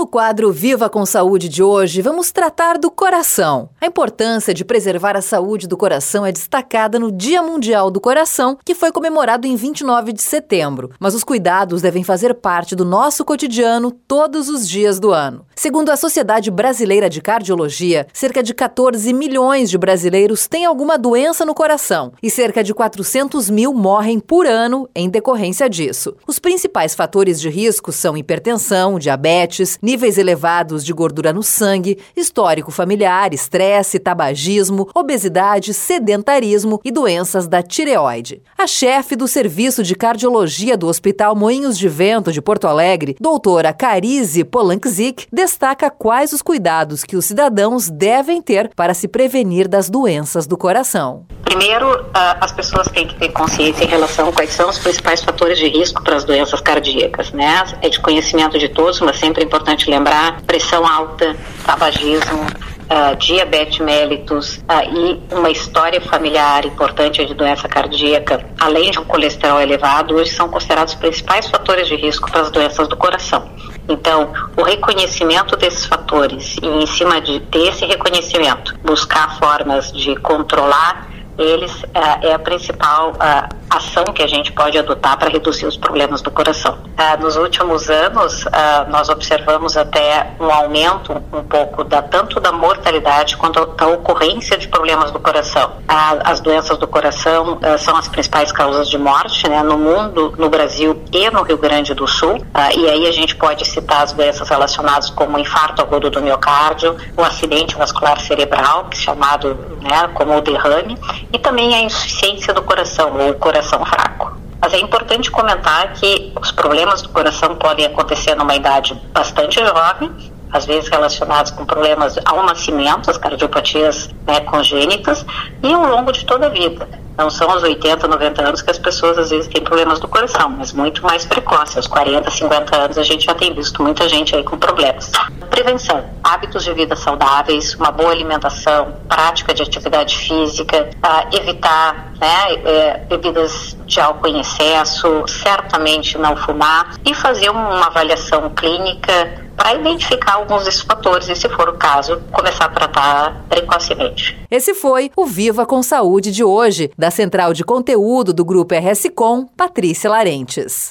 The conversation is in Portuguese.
No quadro Viva com Saúde de hoje, vamos tratar do coração. A importância de preservar a saúde do coração é destacada no Dia Mundial do Coração, que foi comemorado em 29 de setembro. Mas os cuidados devem fazer parte do nosso cotidiano todos os dias do ano. Segundo a Sociedade Brasileira de Cardiologia, cerca de 14 milhões de brasileiros têm alguma doença no coração e cerca de 400 mil morrem por ano em decorrência disso. Os principais fatores de risco são hipertensão, diabetes, níveis elevados de gordura no sangue, histórico familiar, estresse, tabagismo, obesidade, sedentarismo e doenças da tireoide. A chefe do Serviço de Cardiologia do Hospital Moinhos de Vento de Porto Alegre, doutora Carize Polankzik, destaca quais os cuidados que os cidadãos devem ter para se prevenir das doenças do coração. Primeiro, as pessoas têm que ter consciência em relação a quais são os principais fatores de risco para as doenças cardíacas, né? É de conhecimento de todos, mas sempre é importante lembrar: pressão alta, tabagismo, Uh, diabetes mellitus uh, e uma história familiar importante de doença cardíaca, além de um colesterol elevado, hoje são considerados os principais fatores de risco para as doenças do coração. Então, o reconhecimento desses fatores e, em cima de, desse reconhecimento, buscar formas de controlar eles uh, é a principal uh, ação que a gente pode adotar para reduzir os problemas do coração. Uh, nos últimos anos, nós observamos até um aumento um pouco da tanto da mortalidade quanto da ocorrência de problemas do coração. as doenças do coração são as principais causas de morte, né, no mundo, no Brasil e no Rio Grande do Sul. e aí a gente pode citar as doenças relacionadas como o infarto agudo do miocárdio, o acidente vascular cerebral, que é chamado né, como o derrame, e também a insuficiência do coração, ou coração fraco. Mas é importante comentar que os problemas do coração podem acontecer numa idade bastante jovem, às vezes relacionados com problemas ao nascimento, as cardiopatias né, congênitas, e ao longo de toda a vida. Não são aos 80, 90 anos que as pessoas às vezes têm problemas do coração, mas muito mais precoce. Aos 40, 50 anos a gente já tem visto muita gente aí com problemas. Prevenção, hábitos de vida saudáveis, uma boa alimentação, prática de atividade física, uh, evitar né, é, bebidas de álcool em excesso, certamente não fumar e fazer uma avaliação clínica para identificar alguns desses fatores e, se for o caso, começar a tratar precocemente. Esse foi o Viva com Saúde de hoje, da Central de Conteúdo do Grupo RS Com, Patrícia Larentes.